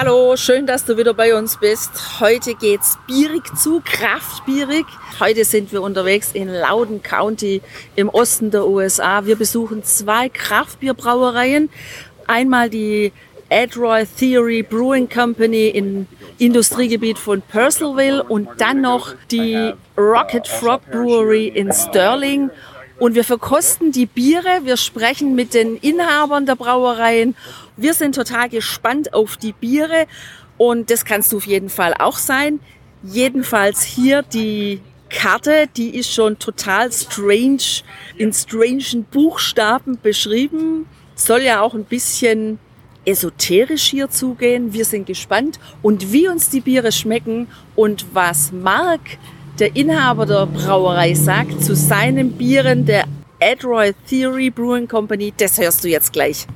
Hallo, schön, dass du wieder bei uns bist. Heute geht's bierig zu, kraftbierig. Heute sind wir unterwegs in Loudon County im Osten der USA. Wir besuchen zwei Kraftbierbrauereien. Einmal die Adroy Theory Brewing Company im Industriegebiet von Purcellville und dann noch die Rocket Frog Brewery in Sterling. Und wir verkosten die Biere, wir sprechen mit den Inhabern der Brauereien. Wir sind total gespannt auf die Biere und das kannst du auf jeden Fall auch sein. Jedenfalls hier die Karte, die ist schon total strange, in strangen Buchstaben beschrieben. Soll ja auch ein bisschen esoterisch hier zugehen. Wir sind gespannt und wie uns die Biere schmecken und was Mark der Inhaber der Brauerei sagt zu seinen Bieren der Adroy Theory Brewing Company, das hörst du jetzt gleich.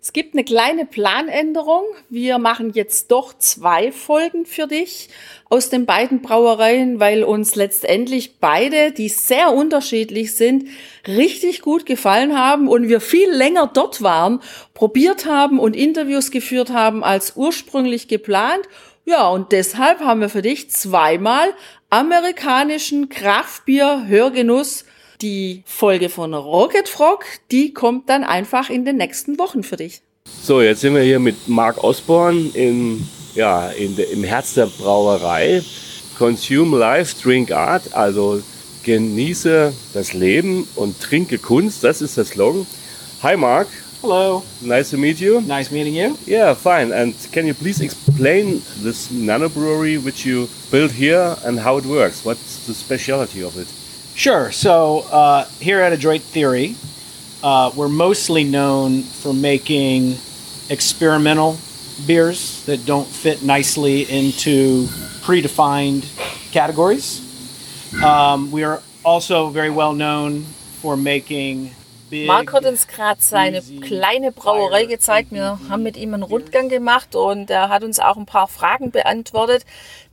Es gibt eine kleine Planänderung. Wir machen jetzt doch zwei Folgen für dich aus den beiden Brauereien, weil uns letztendlich beide, die sehr unterschiedlich sind, richtig gut gefallen haben und wir viel länger dort waren, probiert haben und Interviews geführt haben als ursprünglich geplant. Ja, und deshalb haben wir für dich zweimal amerikanischen Kraftbier-Hörgenuss. Die Folge von Rocket Frog, die kommt dann einfach in den nächsten Wochen für dich. So, jetzt sind wir hier mit Mark Osborne in, ja, in de, im Herz der Brauerei. Consume Life, Drink Art, also genieße das Leben und trinke Kunst, das ist der Slogan. Hi Mark. Hello. Nice to meet you. Nice meeting you. Yeah, fine. And can you please explain this nano brewery which you built here and how it works? What's the specialty of it? Sure. So uh, here at Adroit Theory, uh, we're mostly known for making experimental beers that don't fit nicely into predefined categories. Um, we are also very well known for making Mark hat uns gerade seine kleine Brauerei gezeigt. Wir haben mit ihm einen Rundgang gemacht und er hat uns auch ein paar Fragen beantwortet,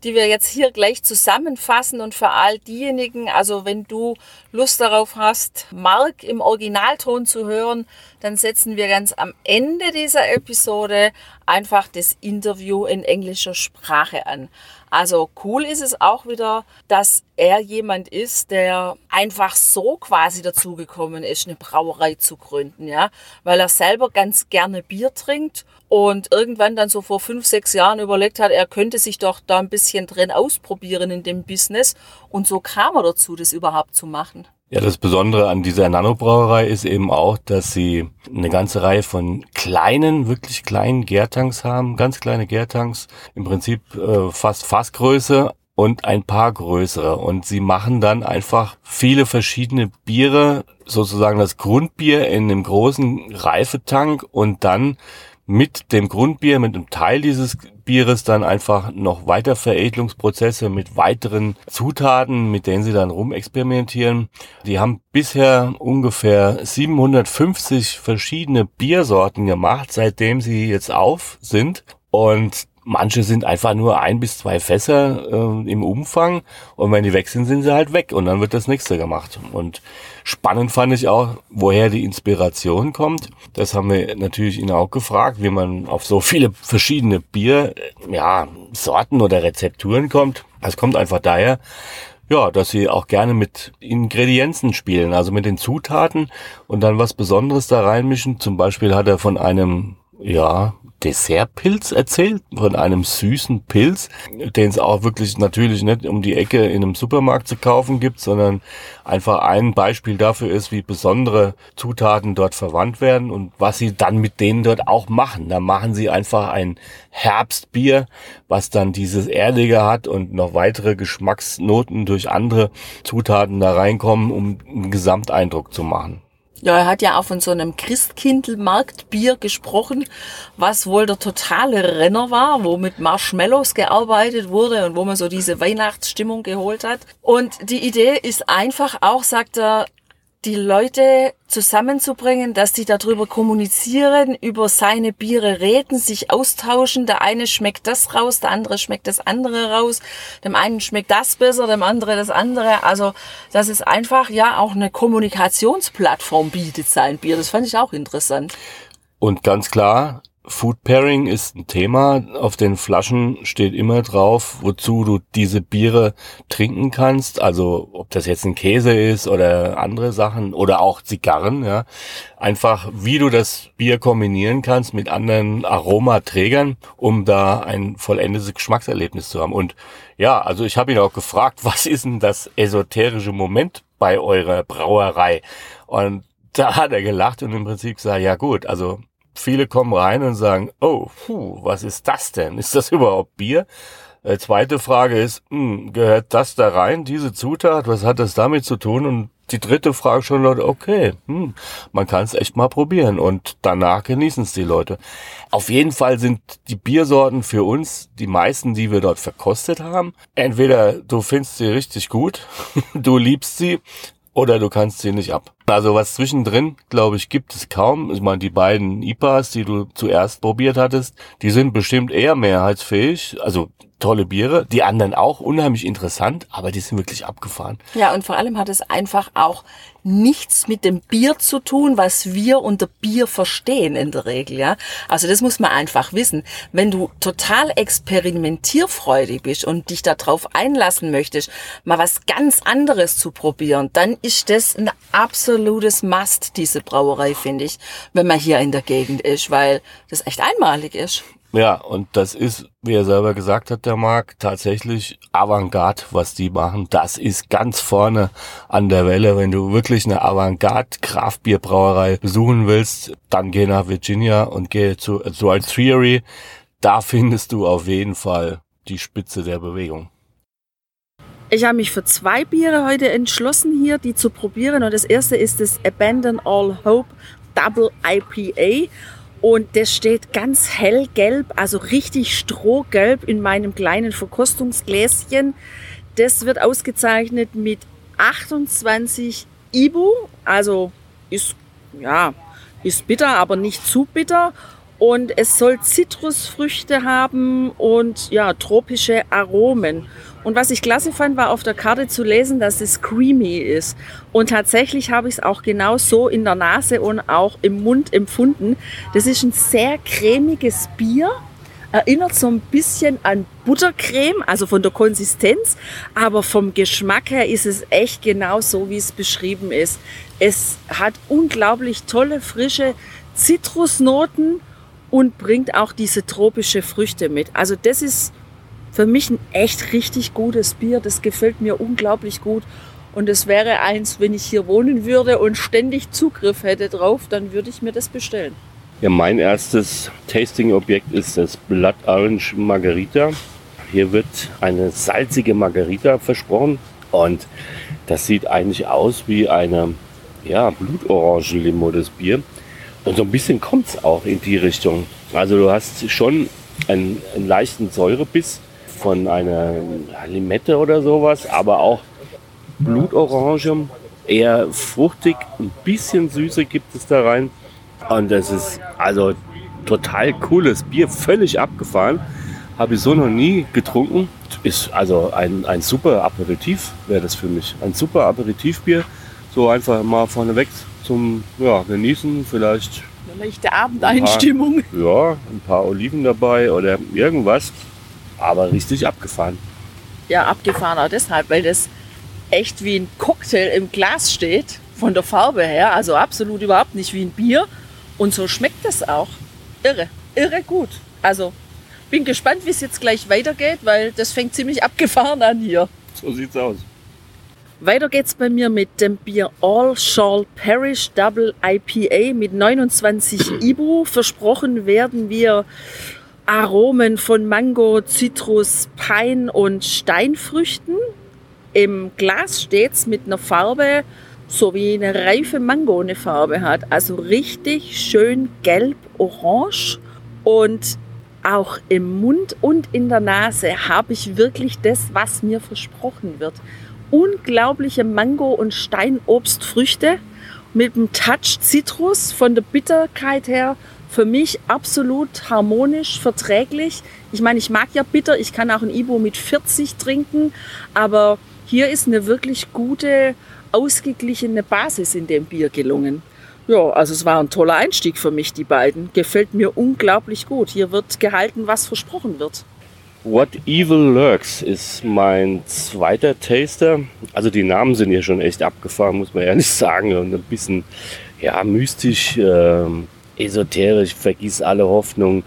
die wir jetzt hier gleich zusammenfassen. Und für all diejenigen, also wenn du Lust darauf hast, Mark im Originalton zu hören, dann setzen wir ganz am Ende dieser Episode einfach das Interview in englischer Sprache an. Also cool ist es auch wieder, dass er jemand ist, der einfach so quasi dazugekommen ist, eine Brauerei zu gründen, ja, weil er selber ganz gerne Bier trinkt und irgendwann dann so vor fünf, sechs Jahren überlegt hat, er könnte sich doch da ein bisschen drin ausprobieren in dem Business und so kam er dazu, das überhaupt zu machen. Ja, das Besondere an dieser Nanobrauerei ist eben auch, dass sie eine ganze Reihe von kleinen, wirklich kleinen Gärtanks haben, ganz kleine Gärtanks, im Prinzip äh, fast Fassgröße und ein paar größere. Und sie machen dann einfach viele verschiedene Biere, sozusagen das Grundbier in einem großen Reifetank und dann mit dem Grundbier, mit einem Teil dieses Bieres dann einfach noch weiter Veredelungsprozesse mit weiteren Zutaten, mit denen sie dann rumexperimentieren. Die haben bisher ungefähr 750 verschiedene Biersorten gemacht, seitdem sie jetzt auf sind. Und Manche sind einfach nur ein bis zwei Fässer äh, im Umfang und wenn die weg sind, sind sie halt weg und dann wird das nächste gemacht. Und spannend fand ich auch, woher die Inspiration kommt. Das haben wir natürlich ihn auch gefragt, wie man auf so viele verschiedene Bier, ja, Sorten oder Rezepturen kommt. Das kommt einfach daher, ja, dass sie auch gerne mit Ingredienzen spielen, also mit den Zutaten und dann was Besonderes da reinmischen. Zum Beispiel hat er von einem, ja, Dessertpilz erzählt, von einem süßen Pilz, den es auch wirklich natürlich nicht um die Ecke in einem Supermarkt zu kaufen gibt, sondern einfach ein Beispiel dafür ist, wie besondere Zutaten dort verwandt werden und was sie dann mit denen dort auch machen. Da machen sie einfach ein Herbstbier, was dann dieses Erdige hat und noch weitere Geschmacksnoten durch andere Zutaten da reinkommen, um einen Gesamteindruck zu machen. Ja, er hat ja auch von so einem Christkindlmarktbier gesprochen, was wohl der totale Renner war, wo mit Marshmallows gearbeitet wurde und wo man so diese Weihnachtsstimmung geholt hat. Und die Idee ist einfach auch, sagt er, die Leute zusammenzubringen, dass die darüber kommunizieren, über seine Biere reden, sich austauschen. Der eine schmeckt das raus, der andere schmeckt das andere raus. Dem einen schmeckt das besser, dem anderen das andere. Also, dass es einfach ja auch eine Kommunikationsplattform bietet, sein Bier. Das fand ich auch interessant. Und ganz klar, Food Pairing ist ein Thema. Auf den Flaschen steht immer drauf, wozu du diese Biere trinken kannst. Also ob das jetzt ein Käse ist oder andere Sachen oder auch Zigarren. Ja, einfach wie du das Bier kombinieren kannst mit anderen Aromaträgern, um da ein vollendetes Geschmackserlebnis zu haben. Und ja, also ich habe ihn auch gefragt, was ist denn das esoterische Moment bei eurer Brauerei? Und da hat er gelacht und im Prinzip gesagt, ja gut, also viele kommen rein und sagen, oh, puh, was ist das denn? Ist das überhaupt Bier? Äh, zweite Frage ist, mh, hm, gehört das da rein, diese Zutat? Was hat das damit zu tun? Und die dritte Frage schon Leute, okay, hm, man kann es echt mal probieren und danach genießen es die Leute. Auf jeden Fall sind die Biersorten für uns die meisten, die wir dort verkostet haben. Entweder du findest sie richtig gut, du liebst sie oder du kannst sie nicht ab. Also was zwischendrin, glaube ich, gibt es kaum. Ich meine, die beiden IPAs, die du zuerst probiert hattest, die sind bestimmt eher mehrheitsfähig. Also tolle Biere. Die anderen auch unheimlich interessant, aber die sind wirklich abgefahren. Ja, und vor allem hat es einfach auch nichts mit dem Bier zu tun, was wir unter Bier verstehen in der Regel, ja. Also das muss man einfach wissen. Wenn du total experimentierfreudig bist und dich darauf einlassen möchtest, mal was ganz anderes zu probieren, dann ist das ein absolutes Must, diese Brauerei, finde ich, wenn man hier in der Gegend ist, weil das echt einmalig ist. Ja, und das ist, wie er selber gesagt hat, der Marc, tatsächlich Avantgarde, was die machen. Das ist ganz vorne an der Welle. Wenn du wirklich eine Avantgarde Kraftbierbrauerei besuchen willst, dann geh nach Virginia und geh zu, zu ein Theory. Da findest du auf jeden Fall die Spitze der Bewegung. Ich habe mich für zwei Biere heute entschlossen, hier die zu probieren. Und das erste ist das Abandon All Hope Double IPA. Und das steht ganz hellgelb, also richtig strohgelb in meinem kleinen Verkostungsgläschen. Das wird ausgezeichnet mit 28 Ibu, also ist, ja, ist bitter, aber nicht zu bitter. Und es soll Zitrusfrüchte haben und ja, tropische Aromen. Und was ich klasse fand, war auf der Karte zu lesen, dass es creamy ist. Und tatsächlich habe ich es auch genau so in der Nase und auch im Mund empfunden. Das ist ein sehr cremiges Bier. Erinnert so ein bisschen an Buttercreme, also von der Konsistenz, aber vom Geschmack her ist es echt genau so, wie es beschrieben ist. Es hat unglaublich tolle, frische Zitrusnoten und bringt auch diese tropische Früchte mit. Also das ist für mich ein echt richtig gutes Bier. Das gefällt mir unglaublich gut. Und es wäre eins, wenn ich hier wohnen würde und ständig Zugriff hätte drauf, dann würde ich mir das bestellen. Ja, mein erstes Tasting-Objekt ist das Blood Orange Margarita. Hier wird eine salzige Margarita versprochen und das sieht eigentlich aus wie eine ja, Blutorangen-Limo, das Bier. Und so ein bisschen kommt es auch in die Richtung. Also du hast schon einen, einen leichten Säurebiss, von einer Limette oder sowas, aber auch Blutorange, eher fruchtig, ein bisschen Süße gibt es da rein. Und das ist also total cooles Bier, völlig abgefahren. Habe ich so noch nie getrunken. Ist also ein, ein super Aperitif, wäre das für mich. Ein super Aperitivbier. So einfach mal vorneweg zum ja, Genießen, vielleicht. Eine leichte Abendeinstimmung. ja, ein paar Oliven dabei oder irgendwas aber richtig abgefahren. Ja, abgefahren auch deshalb, weil das echt wie ein Cocktail im Glas steht, von der Farbe her. Also absolut überhaupt nicht wie ein Bier. Und so schmeckt es auch. Irre, irre gut. Also bin gespannt, wie es jetzt gleich weitergeht, weil das fängt ziemlich abgefahren an hier. So sieht's aus. Weiter geht's bei mir mit dem Bier All Shall Parish Double IPA mit 29 Ibu. Versprochen werden wir Aromen von Mango, Zitrus, Pein und Steinfrüchten. Im Glas steht's mit einer Farbe so wie eine reife Mango eine Farbe hat. Also richtig schön gelb-orange und auch im Mund und in der Nase habe ich wirklich das, was mir versprochen wird. Unglaubliche Mango- und Steinobstfrüchte mit einem Touch Zitrus von der Bitterkeit her. Für mich absolut harmonisch, verträglich. Ich meine, ich mag ja bitter, ich kann auch ein Ibo mit 40 trinken, aber hier ist eine wirklich gute, ausgeglichene Basis in dem Bier gelungen. Ja, also es war ein toller Einstieg für mich, die beiden. Gefällt mir unglaublich gut. Hier wird gehalten, was versprochen wird. What Evil Lurks ist mein zweiter Taster. Also die Namen sind hier schon echt abgefahren, muss man ehrlich sagen. Und ein bisschen ja, mystisch, äh, esoterisch, vergiss alle Hoffnung.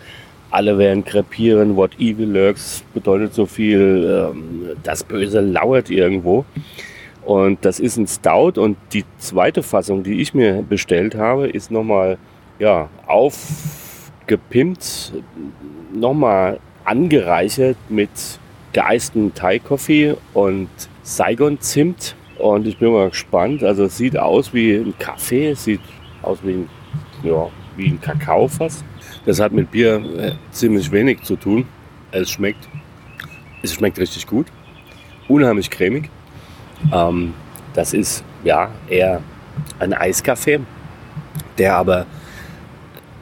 Alle werden krepieren. What Evil Lurks bedeutet so viel, ähm, das Böse lauert irgendwo. Und das ist ein Stout und die zweite Fassung, die ich mir bestellt habe, ist nochmal ja, aufgepimpt, nochmal angereichert mit geeistem Thai-Coffee und Saigon-Zimt. Und ich bin mal gespannt. Also es sieht aus wie ein Kaffee, es sieht aus wie ein, ja, wie ein Kakao fast. Das hat mit Bier äh, ziemlich wenig zu tun. Es schmeckt, es schmeckt richtig gut. Unheimlich cremig. Ähm, das ist ja eher ein Eiskaffee, der aber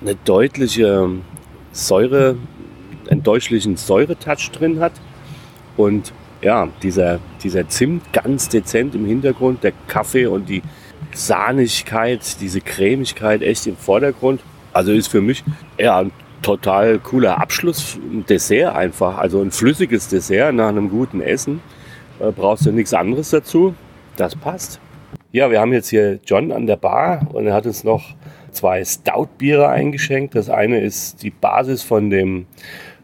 eine deutliche Säure, einen deutlichen Säuretouch drin hat. Und ja, dieser, dieser Zimt ganz dezent im Hintergrund, der Kaffee und die Sahnigkeit, diese Cremigkeit echt im Vordergrund. Also ist für mich ja ein total cooler Abschluss, ein Dessert einfach, also ein flüssiges Dessert nach einem guten Essen. Äh, brauchst du nichts anderes dazu. Das passt. Ja, wir haben jetzt hier John an der Bar und er hat uns noch zwei Stout-Biere eingeschenkt. Das eine ist die Basis von dem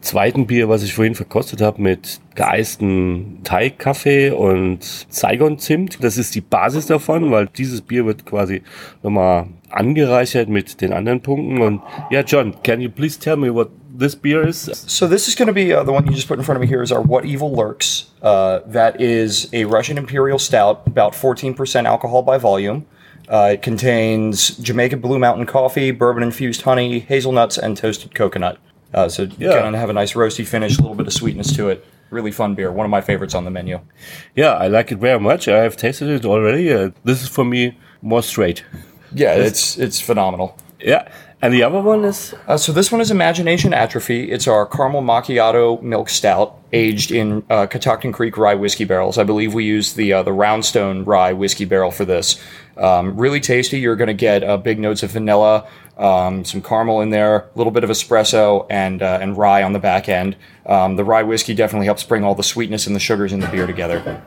zweiten Bier, was ich vorhin verkostet habe, mit geeisten Thai-Kaffee und Saigon-Zimt. Das ist die Basis davon, weil dieses Bier wird quasi nochmal angereichert mit den anderen Punkten. Und ja, John, can you please tell me what this beer is? So this is going to be uh, the one you just put in front of me here is our What Evil Lurks. Uh, that is a Russian Imperial Stout, about 14% alcohol by volume. Uh, it contains Jamaican Blue Mountain coffee, bourbon infused honey, hazelnuts, and toasted coconut. Uh, so Yeah. gonna have a nice roasty finish, a little bit of sweetness to it. Really fun beer. One of my favorites on the menu. Yeah, I like it very much. I have tasted it already. Uh, this is for me more straight. Yeah, it's it's phenomenal. Yeah. And the other one is Uh, so this one is Imagination Atrophy. It's our caramel macchiato milk stout, aged in uh, Catoctin Creek rye whiskey barrels. I believe we use the uh, the Roundstone rye whiskey barrel for this. Um, really tasty. You're going to get uh, big notes of vanilla, um, some caramel in there, a little bit of espresso, and uh, and rye on the back end. Um, the rye whiskey definitely helps bring all the sweetness and the sugars in the beer together.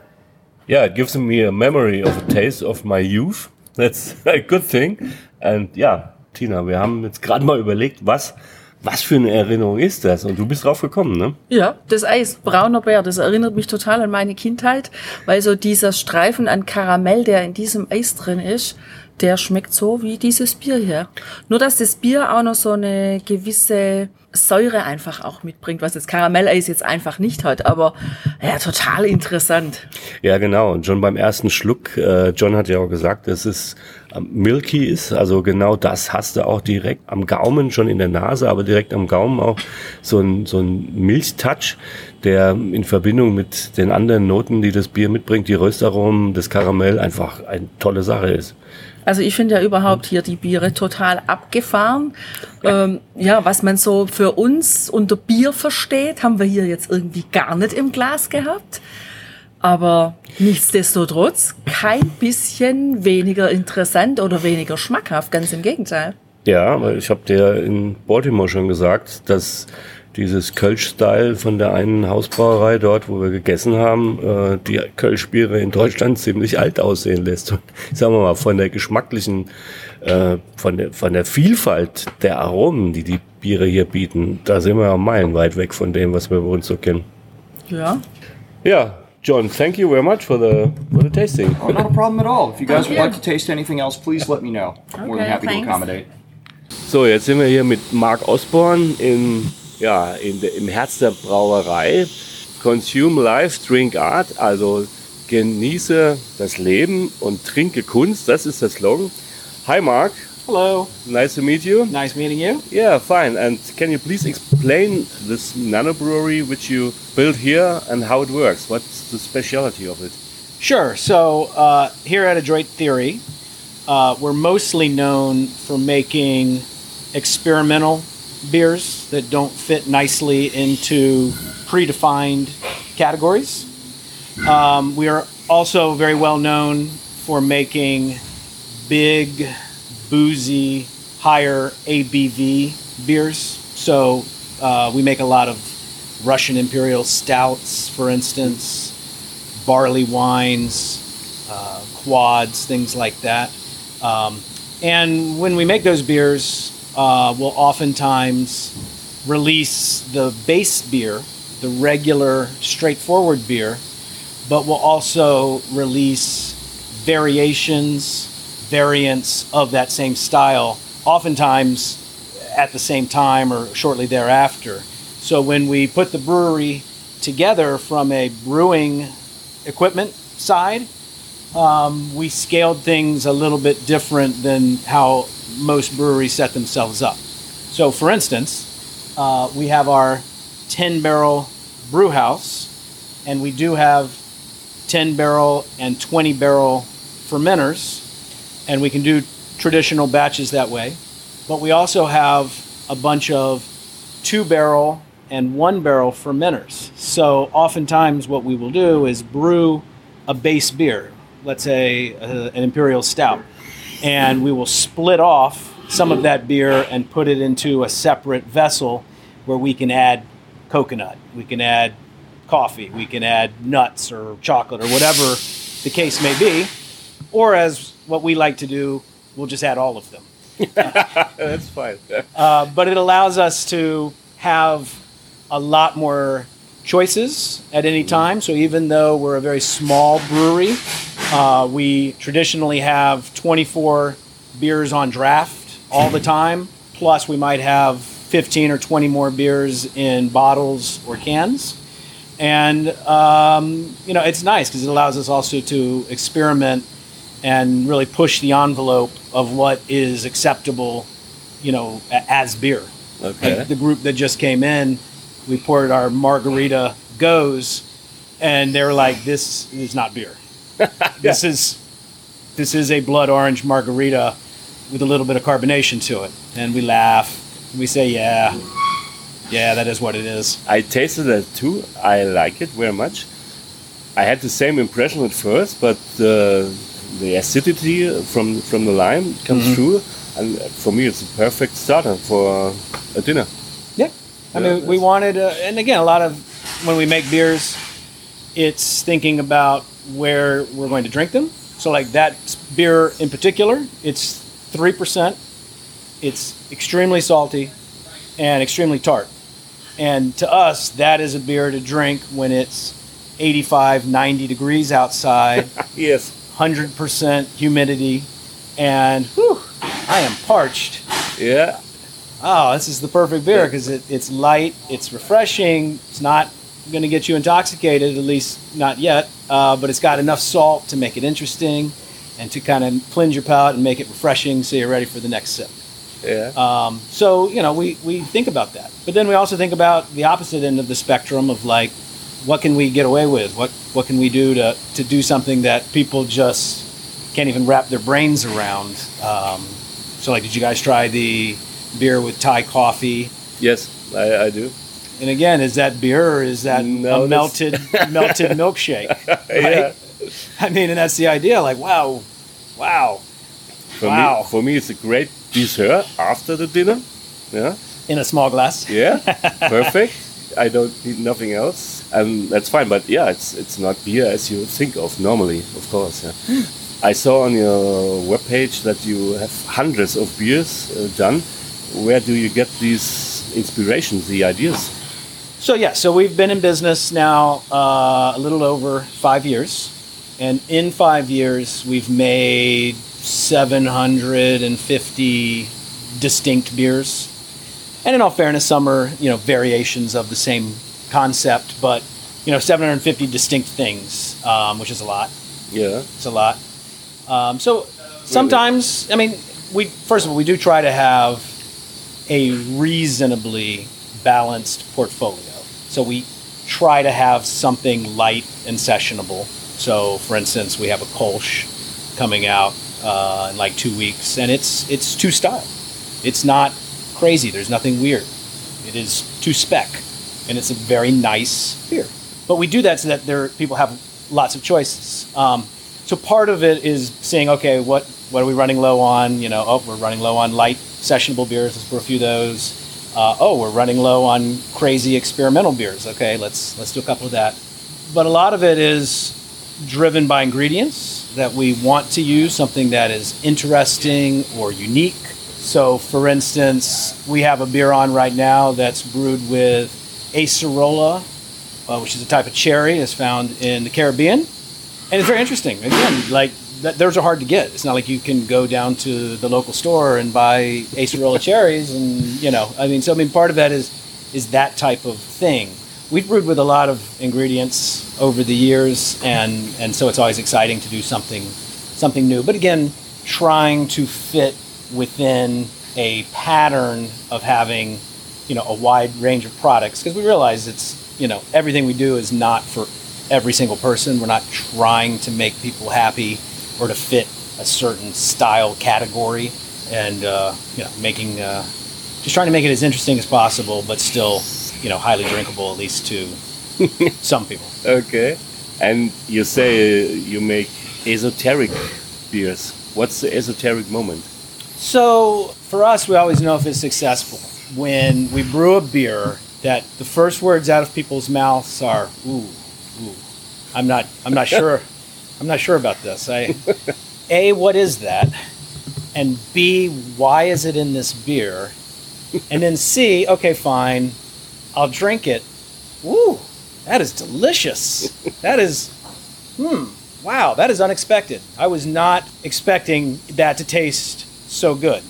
yeah, it gives me a memory of a taste of my youth. That's a good thing. And ja, Tina, wir haben jetzt gerade mal überlegt, was, was für eine Erinnerung ist das? Und du bist drauf gekommen, ne? Ja, das Eis, brauner Bär, das erinnert mich total an meine Kindheit, weil so dieser Streifen an Karamell, der in diesem Eis drin ist, der schmeckt so wie dieses Bier hier. Nur, dass das Bier auch noch so eine gewisse Säure einfach auch mitbringt, was das Karamelleis jetzt einfach nicht hat, aber ja, total interessant. Ja, genau. Und schon beim ersten Schluck, äh, John hat ja auch gesagt, dass es ähm, milky ist. Also genau das hast du auch direkt am Gaumen, schon in der Nase, aber direkt am Gaumen auch so ein, so ein Milchtouch, der in Verbindung mit den anderen Noten, die das Bier mitbringt, die Röstaromen, das Karamell, einfach eine tolle Sache ist. Also ich finde ja überhaupt hier die Biere total abgefahren. Ähm, ja, was man so für uns unter Bier versteht, haben wir hier jetzt irgendwie gar nicht im Glas gehabt. Aber nichtsdestotrotz kein bisschen weniger interessant oder weniger schmackhaft, ganz im Gegenteil. Ja, weil ich habe dir in Baltimore schon gesagt, dass dieses Kölsch-Style von der einen Hausbrauerei dort, wo wir gegessen haben, äh, die Kölsch-Biere in Deutschland ziemlich alt aussehen lässt. Und sagen wir mal, von der geschmacklichen, äh, von, der, von der Vielfalt der Aromen, die die Biere hier bieten, da sind wir ja meilenweit weg von dem, was wir bei uns so kennen. Ja. Ja, John, thank you very much for the, for the tasting. Oh, not a problem at all. If you guys Thank would like to taste anything else, please let me know. More than Okay, happy thanks. to accommodate. So, jetzt sind wir hier mit Mark Osborne in, ja, in der, im Herz der Brauerei. Consume Life, Drink Art, also Genieße das Leben und trinke Kunst. Das ist der Slogan. Hi, Mark. Hello. Nice to meet you. Nice meeting you. Yeah, fine. And can you please explain this nano brewery which you built here and how it works? What's the specialty of it? Sure. So uh, here at Adroit Theory, uh, we're mostly known for making experimental beers that don't fit nicely into predefined categories. Um, we are also very well known for making big, boozy, higher ABV beers. So uh, we make a lot of Russian Imperial stouts, for instance, barley wines, uh, quads, things like that. Um, and when we make those beers, uh, we'll oftentimes release the base beer, the regular, straightforward beer, but we'll also release variations, variants of that same style, oftentimes at the same time or shortly thereafter. So when we put the brewery together from a brewing equipment side, um, we scaled things a little bit different than how most breweries set themselves up. So, for instance, uh, we have our 10 barrel brew house, and we do have 10 barrel and 20 barrel fermenters, and we can do traditional batches that way. But we also have a bunch of two barrel and one barrel fermenters. So, oftentimes, what we will do is brew a base beer, let's say uh, an imperial stout, and we will split off some of that beer and put it into a separate vessel where we can add coconut, we can add coffee, we can add nuts or chocolate or whatever the case may be. Or as what we like to do, we'll just add all of them. That's fine. Uh, but it allows us to have a lot more choices at any time. So even though we're a very small brewery, uh, we traditionally have 24 beers on draft all the time. Plus, we might have 15 or 20 more beers in bottles or cans. And, um, you know, it's nice because it allows us also to experiment and really push the envelope of what is acceptable, you know, as beer. Okay. Like the group that just came in, we poured our margarita goes, and they were like, "This is not beer. This is this is a blood orange margarita with a little bit of carbonation to it." And we laugh. We say, "Yeah, yeah, that is what it is." I tasted it too. I like it very much. I had the same impression at first, but uh, the acidity from from the lime comes through, and for me, it's a perfect starter for a dinner. Yeah. I Yeah, mean, we wanted, uh, and again, a lot of when we make beers, it's thinking about where we're going to drink them. So, like that beer in particular, it's 3%. It's extremely salty and extremely tart. And to us, that is a beer to drink when it's 85, 90 degrees outside. Yes. 100% humidity, and whew, I am parched. Yeah. Oh, this is the perfect beer because it, it's light, it's refreshing, it's not going to get you intoxicated, at least not yet, uh, but it's got enough salt to make it interesting and to kind of cleanse your palate and make it refreshing so you're ready for the next sip. Yeah. Um, so, you know, we, we think about that. But then we also think about the opposite end of the spectrum of like, what can we get away with? What, what can we do to, to do something that people just can't even wrap their brains around? Um, so, like, did you guys try the beer with Thai coffee? yes, I, I do. And again, is that beer or is that No, a melted melted milkshake? Yeah. I mean, and that's the idea. Like, wow, wow, For Wow. me, for me, it's a great dessert after the dinner. Yeah. in a small glass. Yeah. Perfect. I don't need nothing else, and that's fine. But yeah, it's it's not beer as you think of normally, of course. Yeah. I saw on your webpage that you have hundreds of beers uh, done. Where do you get these inspirations, the ideas? So yeah, so we've been in business now uh, a little over five years, and in five years we've made 750 distinct beers. And in all fairness, some are you know variations of the same concept, but you know 750 distinct things, um, which is a lot. Yeah. It's a lot. Um, so sometimes, I mean, we first of all we do try to have a reasonably balanced portfolio. So we try to have something light and sessionable. So, for instance, we have a Kolsch coming out uh, in like two weeks, and it's it's two style. It's not crazy. There's nothing weird. It is two spec, and it's a very nice beer. But we do that so that there people have lots of choices. Um, so part of it is saying, okay, what what are we running low on? You know, oh, we're running low on light sessionable beers. Let's brew a few of those. Uh, oh, we're running low on crazy experimental beers. Okay, let's let's do a couple of that. But a lot of it is driven by ingredients that we want to use something that is interesting or unique. So, for instance, we have a beer on right now that's brewed with acerola, uh, which is a type of cherry that's found in the Caribbean, and it's very interesting. Again, like th- those are hard to get. It's not like you can go down to the local store and buy acerola cherries, and you know, I mean, so I mean, part of that is is that type of thing. We've brewed with a lot of ingredients over the years, and and so it's always exciting to do something something new. But again, trying to fit within a pattern of having you know a wide range of products because we realize it's you know everything we do is not for every single person. We're not trying to make people happy or to fit a certain style category, and uh, you know making uh, just trying to make it as interesting as possible, but still you know highly drinkable at least to some people. Okay. And you say you make esoteric beers. What's the esoteric moment? So for us, we always know if it's successful when we brew a beer that the first words out of people's mouths are "ooh, ooh." I'm not. I'm not sure. I'm not sure about this. I, a, what is that? And B, why is it in this beer? And then C, okay, fine, I'll drink it. Woo, that is delicious. That is, hmm, wow, that is unexpected. I was not expecting that to taste so good.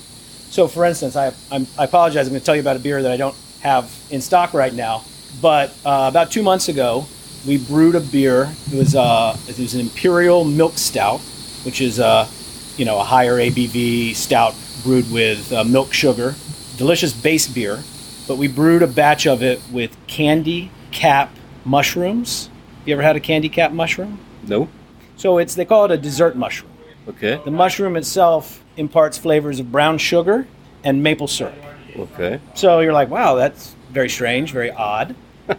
So, for instance, I, I'm, I apologize. I'm going to tell you about a beer that I don't have in stock right now. But uh, about two months ago, we brewed a beer. It was uh, it was an imperial milk stout, which is uh, you know a higher ABV stout brewed with uh, milk sugar. Delicious base beer. But we brewed a batch of it with candy cap mushrooms. You ever had a candy cap mushroom? No. So it's they call it a dessert mushroom. Okay. The mushroom itself imparts flavors of brown sugar and maple syrup. Okay. So you're like, wow, that's very strange, very odd.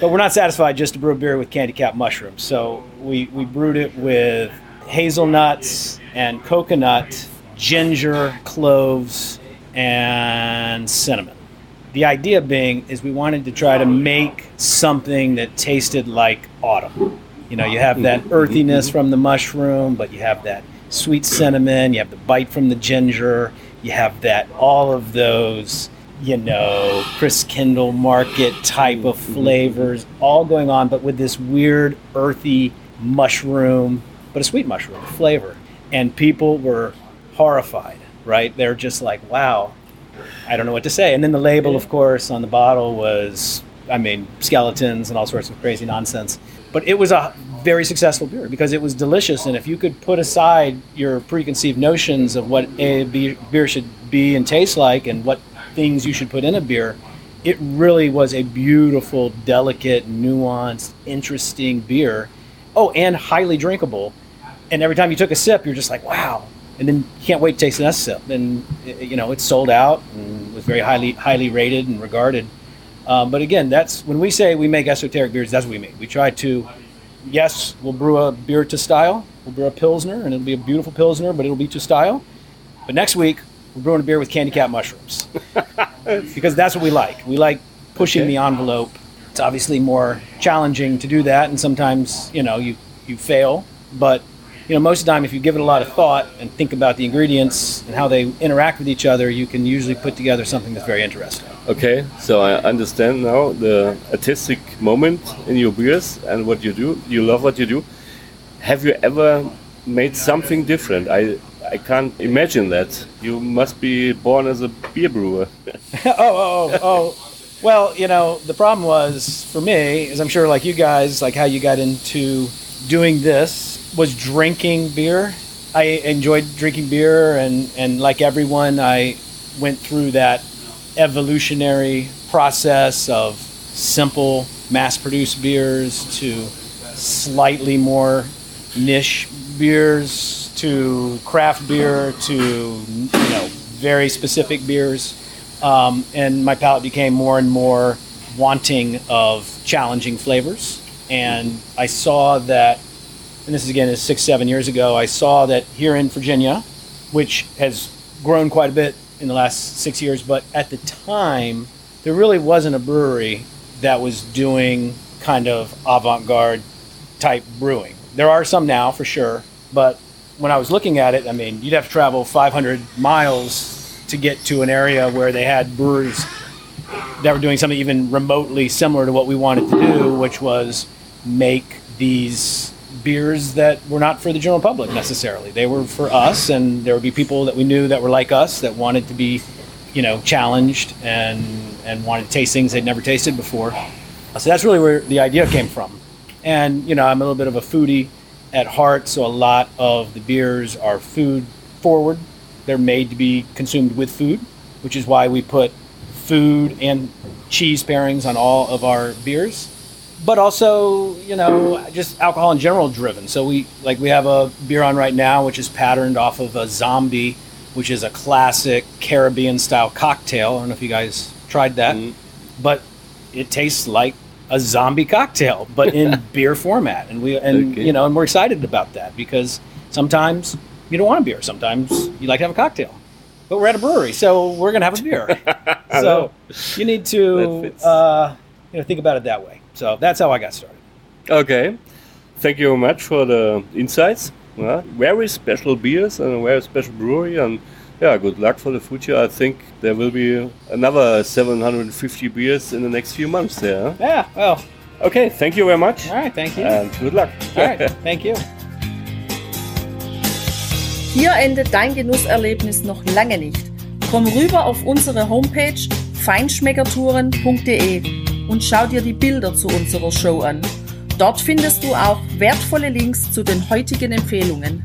but we're not satisfied just to brew beer with candy cap mushrooms. So we, we brewed it with hazelnuts and coconut, ginger, cloves, and cinnamon. The idea being is we wanted to try to make something that tasted like autumn. You know, you have that mm-hmm. earthiness mm-hmm. from the mushroom, but you have that sweet cinnamon, you have the bite from the ginger, you have that all of those, you know, Chris Kindle market type of mm-hmm. flavors all going on, but with this weird earthy mushroom, but a sweet mushroom flavor. And people were horrified, right? They're just like, wow, I don't know what to say. And then the label, of course, on the bottle was, I mean, skeletons and all sorts of crazy nonsense. But it was a very successful beer because it was delicious. And if you could put aside your preconceived notions of what a beer should be and taste like and what things you should put in a beer, it really was a beautiful, delicate, nuanced, interesting beer. Oh, and highly drinkable. And every time you took a sip, you're just like, wow. And then you can't wait to taste the next sip. And you know, it's sold out and was very highly highly rated and regarded. Um, but again, that's when we say we make esoteric beers. That's what we mean. We try to, yes, we'll brew a beer to style. We'll brew a pilsner, and it'll be a beautiful pilsner, but it'll be to style. But next week, we're brewing a beer with candy cap mushrooms because that's what we like. We like pushing Okay. the envelope. It's obviously more challenging to do that, and sometimes you know you you fail. But you know, most of the time, if you give it a lot of thought and think about the ingredients and how they interact with each other, you can usually put together something that's very interesting. Okay. So I understand now the artistic moment in your beers and what you do. You love what you do. Have you ever made something different? I I can't imagine that. You must be born as a beer brewer. oh, oh, oh, oh. Well, you know, the problem was for me, is I'm sure like you guys, like how you got into doing this, was drinking beer. I enjoyed drinking beer, and, and like everyone, I went through that evolutionary process of simple mass produced beers to slightly more niche beers to craft beer to you know very specific beers um, and my palate became more and more wanting of challenging flavors and i saw that and this is again is six seven years ago i saw that here in virginia which has grown quite a bit in the last six years but at the time there really wasn't a brewery that was doing kind of avant-garde type brewing. There are some now for sure, but when I was looking at it, I mean, you'd have to travel 500 miles to get to an area where they had brewers that were doing something even remotely similar to what we wanted to do, which was make these beers that were not for the general public necessarily. They were for us, and there would be people that we knew that were like us that wanted to be, you know, challenged and and wanted to taste things they'd never tasted before. So that's really where the idea came from. And, you know, I'm a little bit of a foodie at heart, so a lot of the beers are food forward. They're made to be consumed with food, which is why we put food and cheese pairings on all of our beers. But also, you know, just alcohol in general driven. So we like we have a beer on right now which is patterned off of a zombie, which is a classic Caribbean style cocktail. I don't know if you guys tried that. Mm-hmm. But it tastes like a zombie cocktail, but in beer format, and we and Okay. you know, and we're excited about that because sometimes you don't want a beer, sometimes you like to have a cocktail, but we're at a brewery, so we're gonna have a beer. so you need to uh, you know think about it that way. So that's how I got started. Okay. Thank you very much for the insights. Yeah, very special beers and a very special brewery. And yeah, good luck for the future. I think there will be another 750 beers in the next few months there. Yeah. Well. Okay, thank you very much. All right. Thank you. And good luck. all right. Thank you. Hier endet dein Genusserlebnis noch lange nicht. Komm rüber auf unsere Homepage feinschmeckertouren.de und schau dir die Bilder zu unserer Show an. Dort findest du auch wertvolle Links zu den heutigen Empfehlungen.